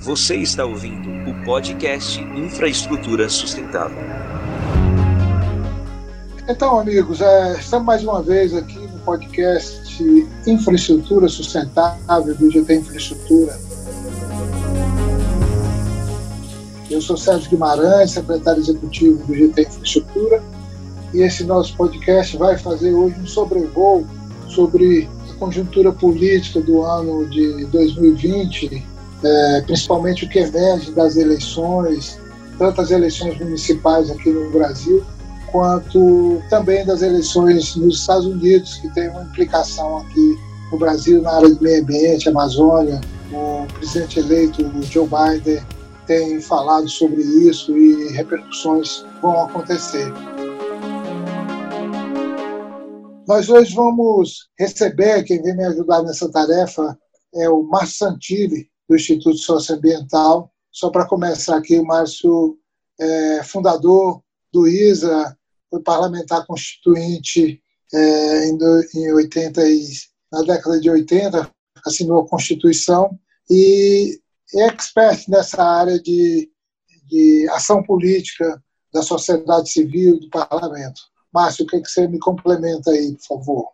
Você está ouvindo o podcast Infraestrutura Sustentável. Então, amigos, é, estamos mais uma vez aqui no podcast Infraestrutura Sustentável do GT Infraestrutura. Eu sou Sérgio Guimarães, secretário executivo do GT Infraestrutura, e esse nosso podcast vai fazer hoje um sobrevoo sobre a conjuntura política do ano de 2020 é, principalmente o que emerge das eleições, tanto as eleições municipais aqui no Brasil, quanto também das eleições nos Estados Unidos, que tem uma implicação aqui no Brasil na área do meio ambiente, Amazônia. O presidente eleito, Joe Biden, tem falado sobre isso e repercussões vão acontecer. Nós hoje vamos receber, quem vem me ajudar nessa tarefa é o Márcio Santilli, do Instituto Socioambiental. Só para começar aqui, o Márcio é fundador do ISA, foi parlamentar constituinte é, em, em 80 e, na década de 80, assinou a Constituição e é expert nessa área de, de ação política da sociedade civil do parlamento. Márcio, o que, é que você me complementa aí, por favor,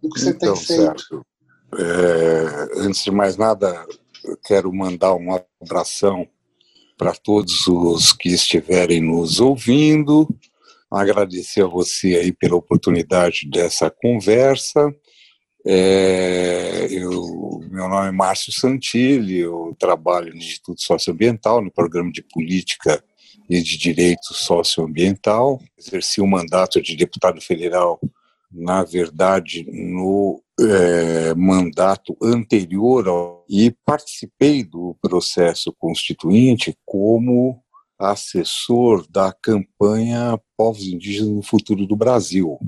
do que você então, tem feito? Certo. É, antes de mais nada, quero mandar um abração para todos os que estiverem nos ouvindo, agradecer a você aí pela oportunidade dessa conversa. É, eu, meu nome é Márcio Santilli, eu trabalho no Instituto Socioambiental, no programa de Política e de Direito Socioambiental. Exerci o mandato de deputado federal, na verdade, no é, mandato anterior ao, e participei do processo constituinte como assessor da campanha Povos Indígenas no Futuro do Brasil,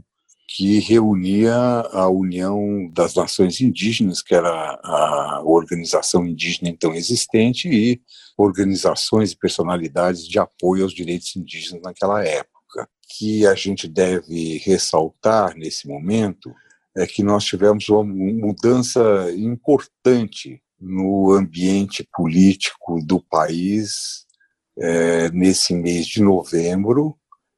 que reunia a União das Nações Indígenas, que era a organização indígena então existente, e organizações e personalidades de apoio aos direitos indígenas naquela época. Que a gente deve ressaltar nesse momento é que nós tivemos uma mudança importante no ambiente político do país é, nesse mês de novembro,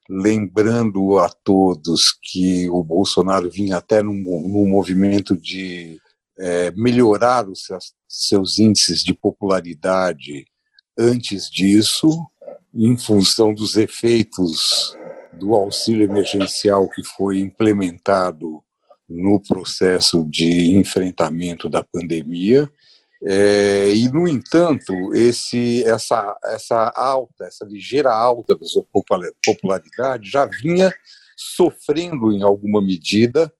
lembrando a todos que o Bolsonaro vinha até num, num movimento de é, melhorar os seus, seus índices de popularidade antes disso, em função dos efeitos do auxílio emergencial que foi implementado no processo de enfrentamento da pandemia. É, e, no entanto, esse, essa, essa alta, essa ligeira alta da sua popularidade já vinha sofrendo em alguma medida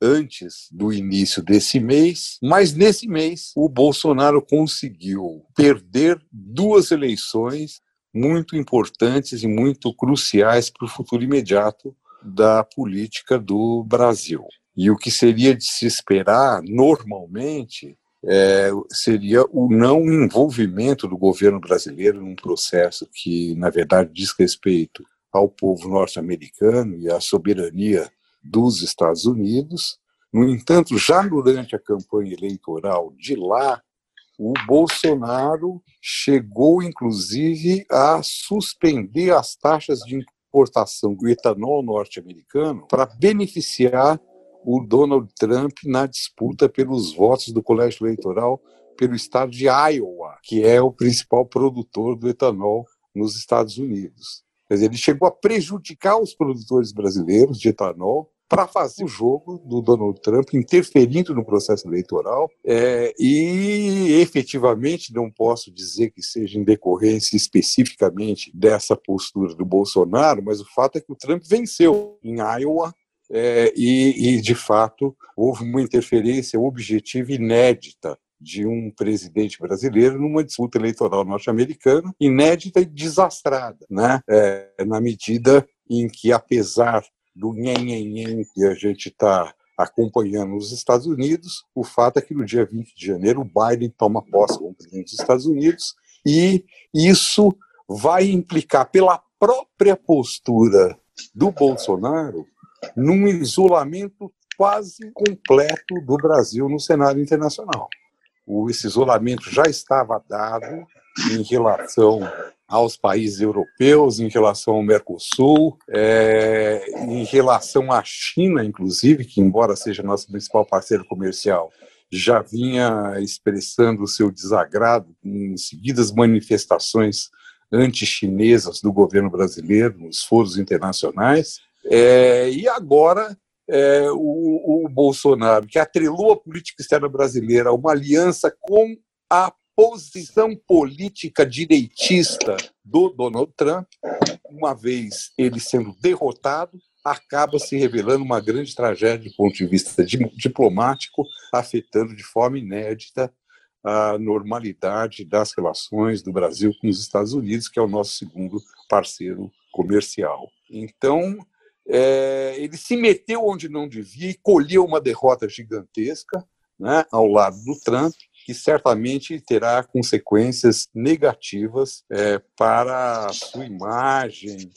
antes do início desse mês, mas nesse mês o Bolsonaro conseguiu perder duas eleições muito importantes e muito cruciais para o futuro imediato da política do Brasil. E o que seria de se esperar, normalmente, é, seria o não envolvimento do governo brasileiro num processo que, na verdade, diz respeito ao povo norte-americano e à soberania dos Estados Unidos. No entanto, já durante a campanha eleitoral de lá, o Bolsonaro chegou, inclusive, a suspender as taxas de importação do etanol norte-americano para beneficiar o Donald Trump na disputa pelos votos do colégio eleitoral pelo estado de Iowa, que é o principal produtor do etanol nos Estados Unidos. Quer dizer, ele chegou a prejudicar os produtores brasileiros de etanol para fazer o jogo do Donald Trump, interferindo no processo eleitoral, é, e efetivamente não posso dizer que seja em decorrência especificamente dessa postura do Bolsonaro, mas o fato é que o Trump venceu em Iowa é, e, e, de fato, houve uma interferência objetiva inédita de um presidente brasileiro numa disputa eleitoral norte-americana, inédita e desastrada, né? É, na medida em que, apesar do nhen que a gente está acompanhando nos Estados Unidos, o fato é que no dia 20 de janeiro o Biden toma posse como presidente dos Estados Unidos e isso vai implicar pela própria postura do Bolsonaro num isolamento quase completo do Brasil no cenário internacional. Esse isolamento já estava dado em relação aos países europeus, em relação ao Mercosul, é, em relação à China, inclusive, que, embora seja nosso principal parceiro comercial, já vinha expressando o seu desagrado em seguidas manifestações anti-chinesas do governo brasileiro nos foros internacionais. É, e agora é, o, o, Bolsonaro, que atrelou a política externa brasileira a uma aliança com a posição política direitista do Donald Trump, uma vez ele sendo derrotado, acaba se revelando uma grande tragédia do ponto de vista diplomático, afetando de forma inédita a normalidade das relações do Brasil com os Estados Unidos, que é o nosso segundo parceiro comercial. Então, é, ele se meteu onde não devia e colheu uma derrota gigantesca né, ao lado do Trump, que certamente terá consequências negativas é, para a sua imagem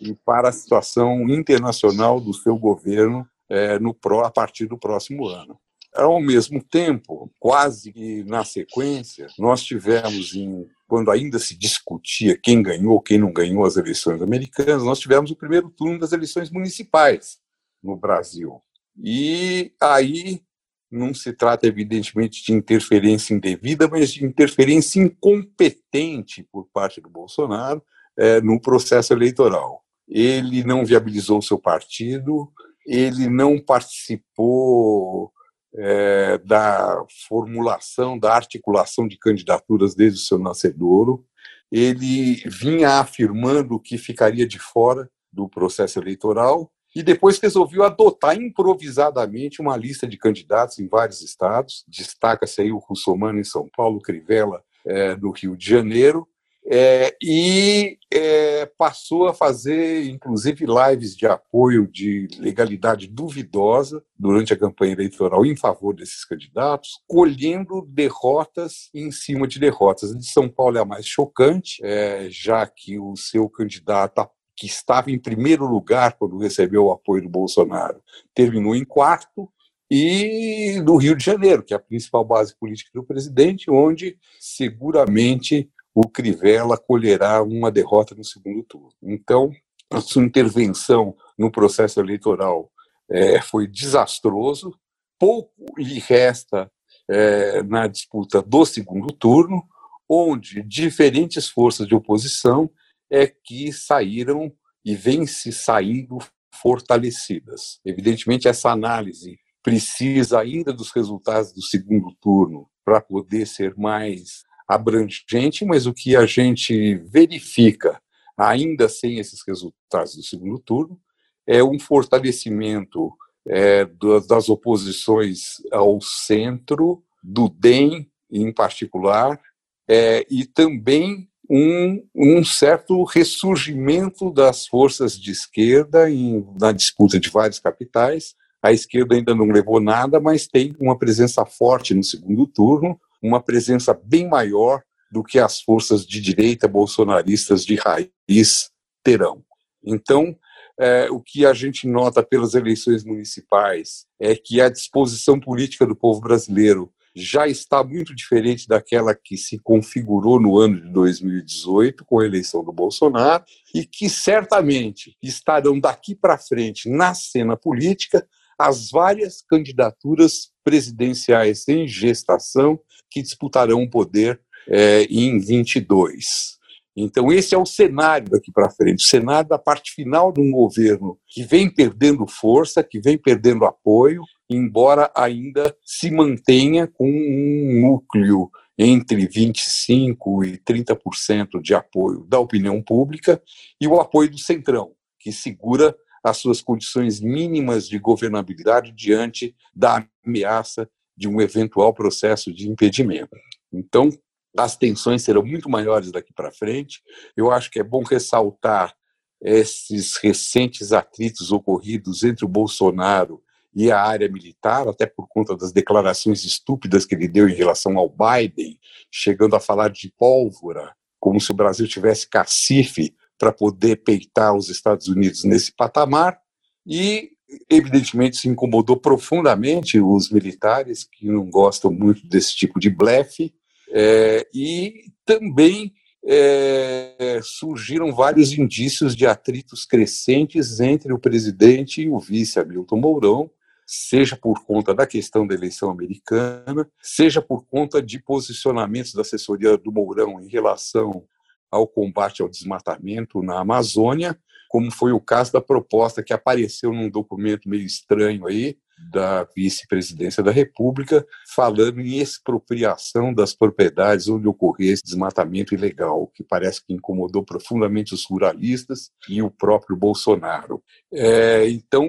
e para a situação internacional do seu governo é, no, a partir do próximo ano. Ao mesmo tempo, quase que na sequência, nós tivemos, em, quando ainda se discutia quem ganhou, quem não ganhou as eleições americanas, nós tivemos o primeiro turno das eleições municipais no Brasil. E aí não se trata, evidentemente, de interferência indevida, mas de interferência incompetente por parte do Bolsonaro é, no processo eleitoral. Ele não viabilizou seu partido, ele não participou é, da formulação, da articulação de candidaturas desde o seu nascedouro. Ele vinha afirmando que ficaria de fora do processo eleitoral e depois resolveu adotar improvisadamente uma lista de candidatos em vários estados. Destaca-se aí o Russomano em São Paulo, Crivella é, no Rio de Janeiro, é, e é, passou a fazer, inclusive, lives de apoio de legalidade duvidosa durante a campanha eleitoral em favor desses candidatos, colhendo derrotas em cima de derrotas. De São Paulo é a mais chocante, é, já que o seu candidato que estava em primeiro lugar quando recebeu o apoio do Bolsonaro, terminou em quarto, e do Rio de Janeiro, que é a principal base política do presidente, onde seguramente o Crivella colherá uma derrota no segundo turno. Então, a sua intervenção no processo eleitoral é, foi desastroso, pouco lhe resta é, na disputa do segundo turno, onde diferentes forças de oposição é que saíram e vêm se saindo fortalecidas. Evidentemente, essa análise precisa ainda dos resultados do segundo turno para poder ser mais abrangente, mas o que a gente verifica, ainda sem esses resultados do segundo turno, é um fortalecimento é, das oposições ao centro, do DEM em particular, é, e também um, um certo ressurgimento das forças de esquerda em, na disputa de várias capitais. A esquerda ainda não levou nada, mas tem uma presença forte no segundo turno, uma presença bem maior do que as forças de direita bolsonaristas de raiz terão. Então, é, o que a gente nota pelas eleições municipais é que a disposição política do povo brasileiro já está muito diferente daquela que se configurou no ano de 2018 com a eleição do Bolsonaro e que certamente estarão daqui para frente na cena política as várias candidaturas presidenciais em gestação que disputarão o poder é, em 22. Então, esse é o cenário daqui para frente, o cenário da parte final de um governo que vem perdendo força, que vem perdendo apoio, embora ainda se mantenha com um núcleo entre 25% e 30% de apoio da opinião pública e o apoio do Centrão, que segura as suas condições mínimas de governabilidade diante da ameaça de um eventual processo de impedimento. Então, as tensões serão muito maiores daqui para frente. Eu acho que é bom ressaltar esses recentes atritos ocorridos entre o Bolsonaro e a área militar, até por conta das declarações estúpidas que ele deu em relação ao Biden, chegando a falar de pólvora, como se o Brasil tivesse cacife para poder peitar os Estados Unidos nesse patamar, e evidentemente se incomodou profundamente os militares que não gostam muito desse tipo de blefe, É, e também é, surgiram vários indícios de atritos crescentes entre o presidente e o vice Hamilton Mourão, seja por conta da questão da eleição americana, seja por conta de posicionamentos da assessoria do Mourão em relação ao combate ao desmatamento na Amazônia, como foi o caso da proposta que apareceu num documento meio estranho aí, da vice-presidência da República, falando em expropriação das propriedades onde ocorresse desmatamento ilegal, que parece que incomodou profundamente os ruralistas e o próprio Bolsonaro. É, então,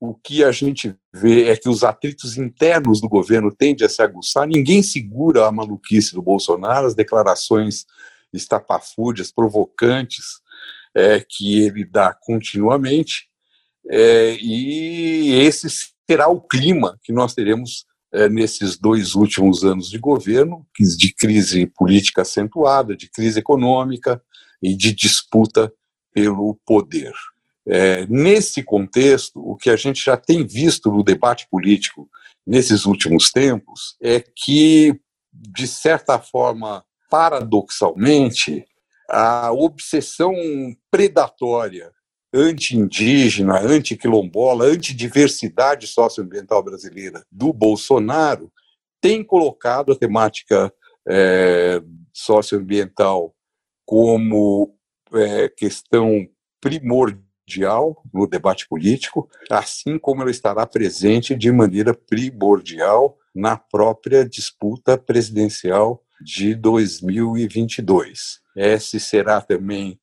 o que a gente vê é que os atritos internos do governo tendem a se aguçar, ninguém segura a maluquice do Bolsonaro, as declarações estapafúrdias, provocantes, é, que ele dá continuamente, é, e esse será o clima que nós teremos é, nesses dois últimos anos de governo, de crise política acentuada, de crise econômica e de disputa pelo poder. É, nesse contexto, o que a gente já tem visto no debate político nesses últimos tempos é que, de certa forma, paradoxalmente, a obsessão predatória anti-indígena, anti-quilombola, anti-diversidade socioambiental brasileira do Bolsonaro tem colocado a temática é, socioambiental como é, questão primordial no debate político, assim como ela estará presente de maneira primordial na própria disputa presidencial de 2022. Esse será também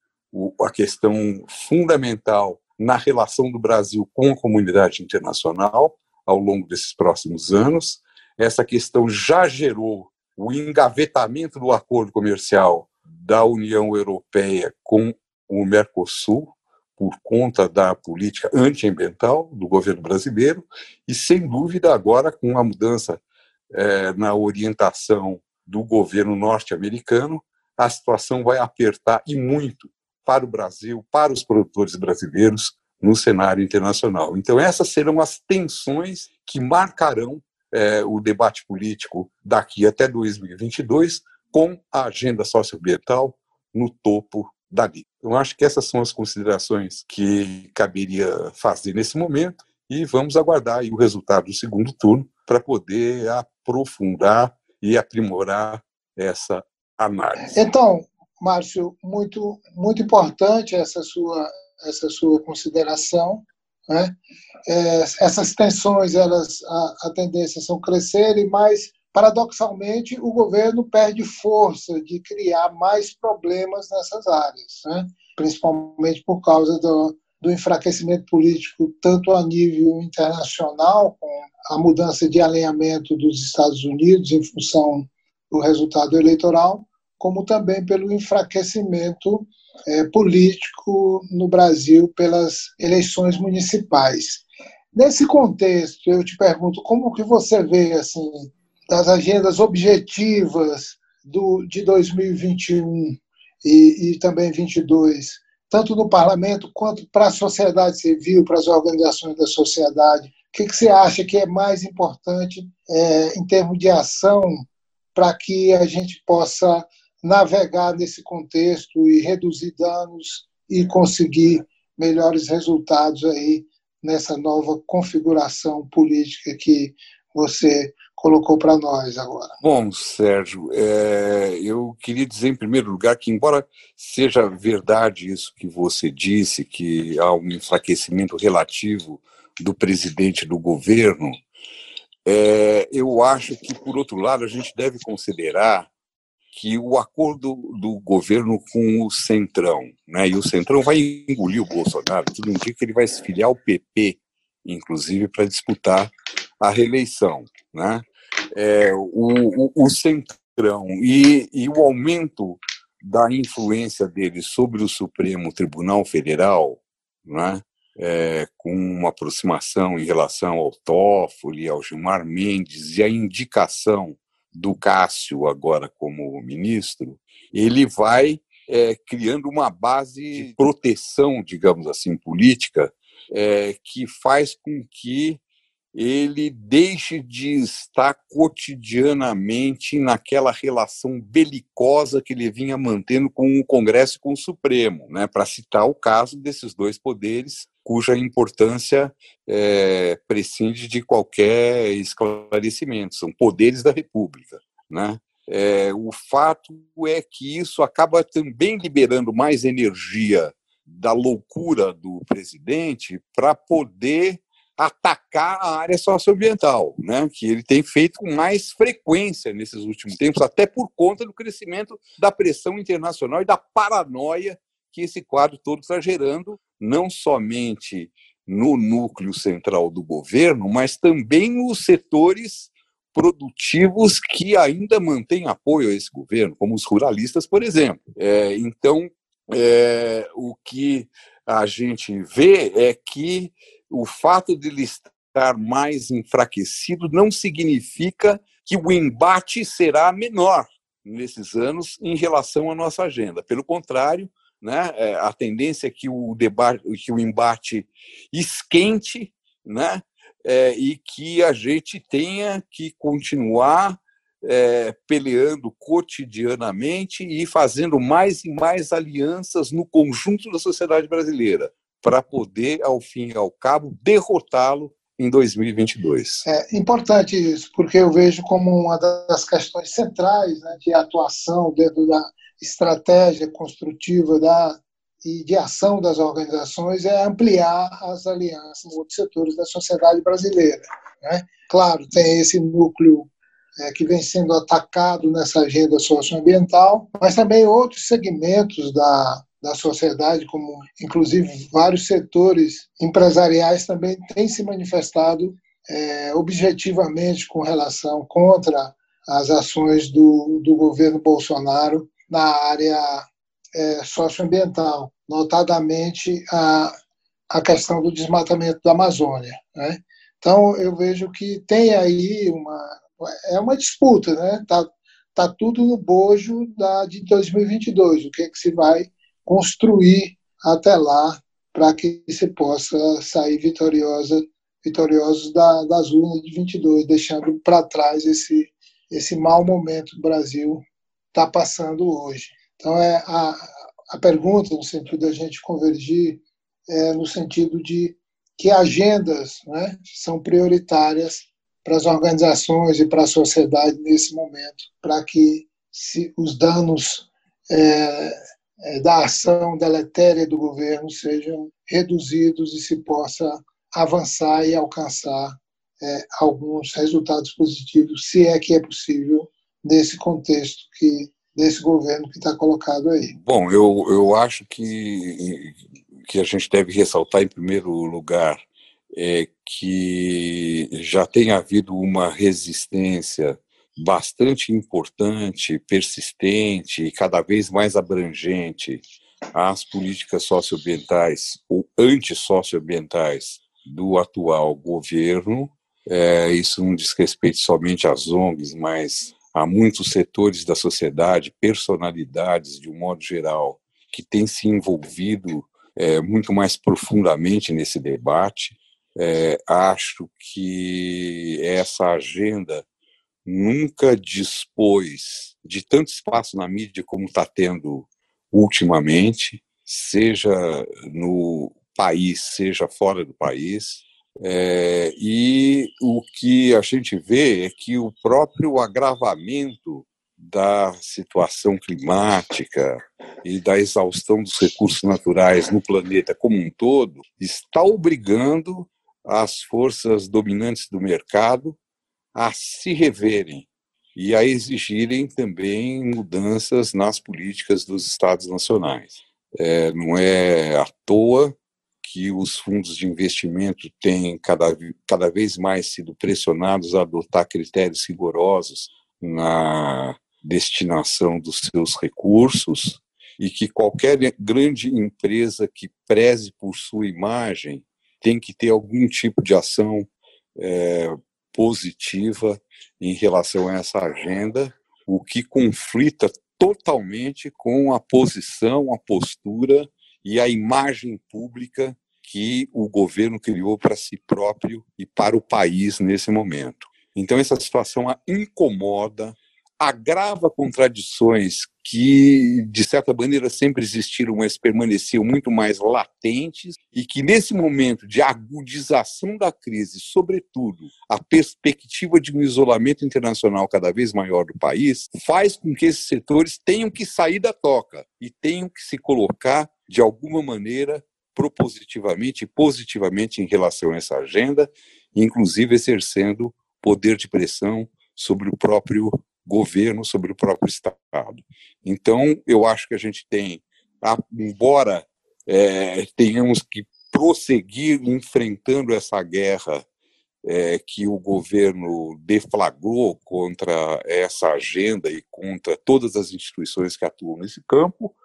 a questão fundamental na relação do Brasil com a comunidade internacional ao longo desses próximos anos. Essa questão já gerou o engavetamento do acordo comercial da União Europeia com o Mercosul, por conta da política antiambiental do governo brasileiro, e sem dúvida agora com a mudança é, na orientação do governo norte-americano, a situação vai apertar e muito para o Brasil, para os produtores brasileiros no cenário internacional. Então, essas serão as tensões que marcarão é, o debate político daqui até 2022, com a agenda socioambiental no topo da lista. Então, acho que essas são as considerações que caberia fazer nesse momento e vamos aguardar o resultado do segundo turno para poder aprofundar e aprimorar essa Então, Márcio, muito, muito importante essa sua, essa sua consideração. Né? É, essas tensões, elas, a, a tendência são crescerem, mas, paradoxalmente, o governo perde força de criar mais problemas nessas áreas, né? principalmente por causa do, do enfraquecimento político, tanto a nível internacional, com a mudança de alinhamento dos Estados Unidos em função do resultado eleitoral, como também pelo enfraquecimento é, político no Brasil pelas eleições municipais. Nesse contexto, eu te pergunto como que você vê assim das agendas objetivas do, de 2021 e, e também 22, tanto no parlamento quanto para a sociedade civil, para as organizações da sociedade. O que, que você acha que é mais importante é, em termos de ação para que a gente possa navegar nesse contexto e reduzir danos e conseguir melhores resultados aí nessa nova configuração política que você colocou para nós agora. Bom, Sérgio, é, eu queria dizer em primeiro lugar que, embora seja verdade isso que você disse, que há um enfraquecimento relativo do presidente do governo, é, eu acho que, por outro lado, a gente deve considerar que o acordo do governo com o Centrão, né, e o Centrão vai engolir o Bolsonaro, tudo indica que ele vai se filiar ao PP, inclusive para disputar a reeleição. Né? É, o, o, o Centrão e, e o aumento da influência dele sobre o Supremo Tribunal Federal, né, é, com uma aproximação em relação ao Toffoli, ao Gilmar Mendes e a indicação do Cássio agora como ministro, ele vai é, criando uma base de proteção, digamos assim, política, é, que faz com que ele deixe de estar cotidianamente naquela relação belicosa que ele vinha mantendo com o Congresso e com o Supremo, né? para citar o caso desses dois poderes, cuja importância é, prescinde de qualquer esclarecimento, são poderes da República. Né? É, o fato é que isso acaba também liberando mais energia da loucura do presidente para poder atacar a área socioambiental, né, que ele tem feito com mais frequência nesses últimos tempos, até por conta do crescimento da pressão internacional e da paranoia que esse quadro todo está gerando, não somente no núcleo central do governo, mas também nos setores produtivos que ainda mantêm apoio a esse governo, como os ruralistas, por exemplo. É, então, é, o que a gente vê é que o fato de ele estar mais enfraquecido não significa que o embate será menor nesses anos em relação à nossa agenda. Pelo contrário, né, é, a tendência é que o debate, que o embate esquente, né, é, e que a gente tenha que continuar é, peleando cotidianamente e fazendo mais e mais alianças no conjunto da sociedade brasileira para poder, ao fim e ao cabo, derrotá-lo em 2022. É importante isso, porque eu vejo como uma das questões centrais né, de atuação dentro da estratégia construtiva da, e de ação das organizações é ampliar as alianças com outros setores da sociedade brasileira. Né? Claro, tem esse núcleo é, que vem sendo atacado nessa agenda socioambiental, mas também outros segmentos da, da sociedade, como inclusive vários setores empresariais também têm se manifestado é, objetivamente com relação contra as ações do, do governo Bolsonaro na área é, socioambiental, notadamente a, a questão do desmatamento da Amazônia. Né? Então, eu vejo que tem aí uma, é uma disputa, né? Tá, tá tudo no bojo da, de 2022, o que é que se vai construir até lá para que se possa sair vitoriosa, vitoriosos da, das urnas de 22, deixando para trás esse, esse mau momento que o Brasil está passando hoje. Então, é a, a pergunta, no sentido da gente convergir, é no sentido de que agendas né, são prioritárias para as organizações e para a sociedade nesse momento, para que se os danos é, é, da ação deletéria do governo sejam reduzidos e se possa avançar e alcançar é, alguns resultados positivos, se é que é possível nesse contexto que desse governo que está colocado aí. Bom, eu, eu acho que que a gente deve ressaltar em primeiro lugar é que já tem havido uma resistência bastante importante, persistente e cada vez mais abrangente às políticas socioambientais ou antissocioambientais do atual governo. É, isso não diz respeito somente às ONGs, mas a muitos setores da sociedade, personalidades de um modo geral, que têm se envolvido é, muito mais profundamente nesse debate. É, acho que essa agenda nunca dispôs de tanto espaço na mídia como está tendo ultimamente, seja no país, seja fora do país. É, e o que a gente vê é que o próprio agravamento da situação climática e da exaustão dos recursos naturais no planeta como um todo está obrigando as forças dominantes do mercado a se reverem e a exigirem também mudanças nas políticas dos Estados nacionais. É, não é à toa que os fundos de investimento têm cada, cada vez mais sido pressionados a adotar critérios rigorosos na destinação dos seus recursos e que qualquer grande empresa que preze por sua imagem tem que ter algum tipo de ação é, positiva em relação a essa agenda, o que conflita totalmente com a posição, a postura e a imagem pública que o governo criou para si próprio e para o país nesse momento. Então, essa situação a incomoda, agrava contradições que, de certa maneira, sempre existiram, mas permaneciam muito mais latentes, e que, nesse momento de agudização da crise, sobretudo a perspectiva de um isolamento internacional cada vez maior do país, faz com que esses setores tenham que sair da toca e tenham que se colocar, de alguma maneira, propositivamente e positivamente em relação a essa agenda, inclusive exercendo poder de pressão sobre o próprio governo, sobre o próprio Estado. Então, eu acho que a gente tem, embora é, tenhamos que prosseguir enfrentando essa guerra é, que o governo deflagrou contra essa agenda e contra todas as instituições que atuam nesse campo,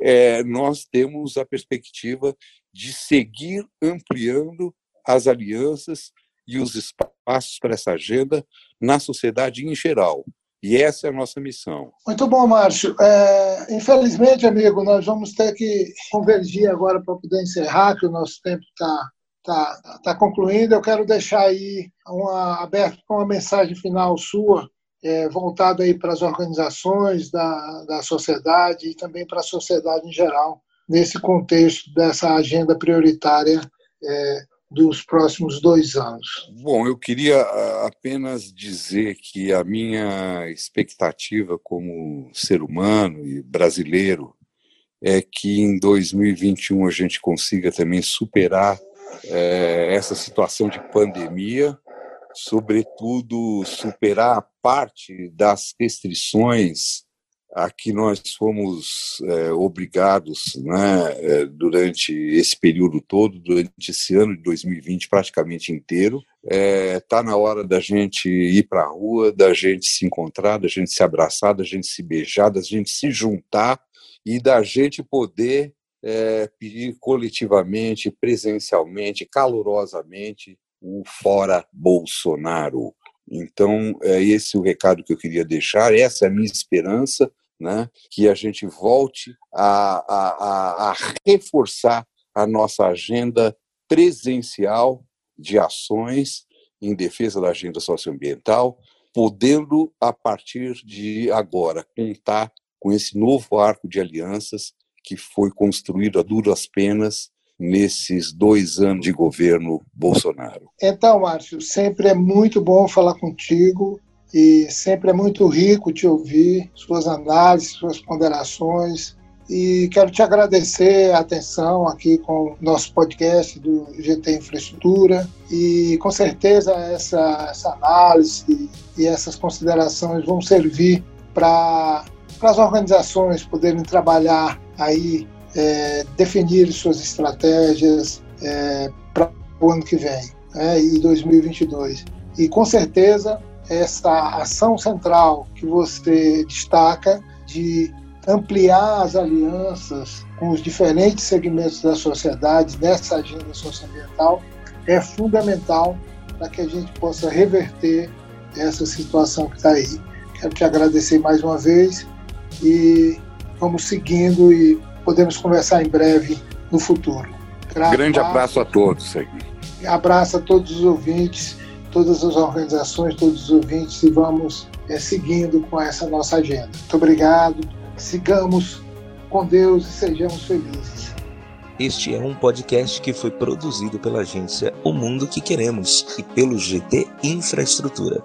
é, nós temos a perspectiva de seguir ampliando as alianças e os espaços para essa agenda na sociedade em geral. E essa é a nossa missão. Muito bom, Márcio. É, infelizmente, amigo, nós vamos ter que convergir agora para poder encerrar, que o nosso tempo está tá, tá concluindo. Eu quero deixar aí uma, aberto com uma mensagem final sua é, voltado aí para as organizações da, da sociedade e também para a sociedade em geral, nesse contexto dessa agenda prioritária é, dos próximos dois anos. Bom, eu queria ah, apenas dizer que a minha expectativa como ser humano e brasileiro é que em 2021 a gente consiga também superar é, essa situação de pandemia sobretudo, superar parte das restrições a que nós fomos é, obrigados né, é, durante esse período todo, durante esse ano de 2020 praticamente inteiro. Está é, tá na hora da gente ir para a rua, da gente se encontrar, da gente se abraçar, da gente se beijar, da gente se juntar e da gente poder é, pedir coletivamente, presencialmente, calorosamente o fora Bolsonaro. Então, é esse o recado que eu queria deixar, essa é a minha esperança, né, que a gente volte a, a, a reforçar a nossa agenda presencial de ações em defesa da agenda socioambiental, podendo, a partir de agora, contar com esse novo arco de alianças que foi construído a duras penas nesses dois anos de governo Bolsonaro. Então, Márcio, sempre é muito bom falar contigo e sempre é muito rico te ouvir, suas análises, suas ponderações. E quero te agradecer a atenção aqui com o nosso podcast do GT Infraestrutura. E com certeza essa, essa análise e essas considerações vão servir para as organizações poderem trabalhar aí é, definir suas estratégias é, para o ano que vem, né, e 2022. E com certeza essa ação central que você destaca de ampliar as alianças com os diferentes segmentos da sociedade nessa agenda socioambiental é fundamental para que a gente possa reverter essa situação que está aí. Quero te agradecer mais uma vez e vamos seguindo e podemos conversar em breve no futuro. Graças Grande abraço a todos. Abraço a todos os ouvintes, todas as organizações, todos os ouvintes e vamos é, seguindo com essa nossa agenda. Muito obrigado. Sigamos com Deus e sejamos felizes. Este é um podcast que foi produzido pela agência O Mundo que Queremos e pelo GT Infraestrutura.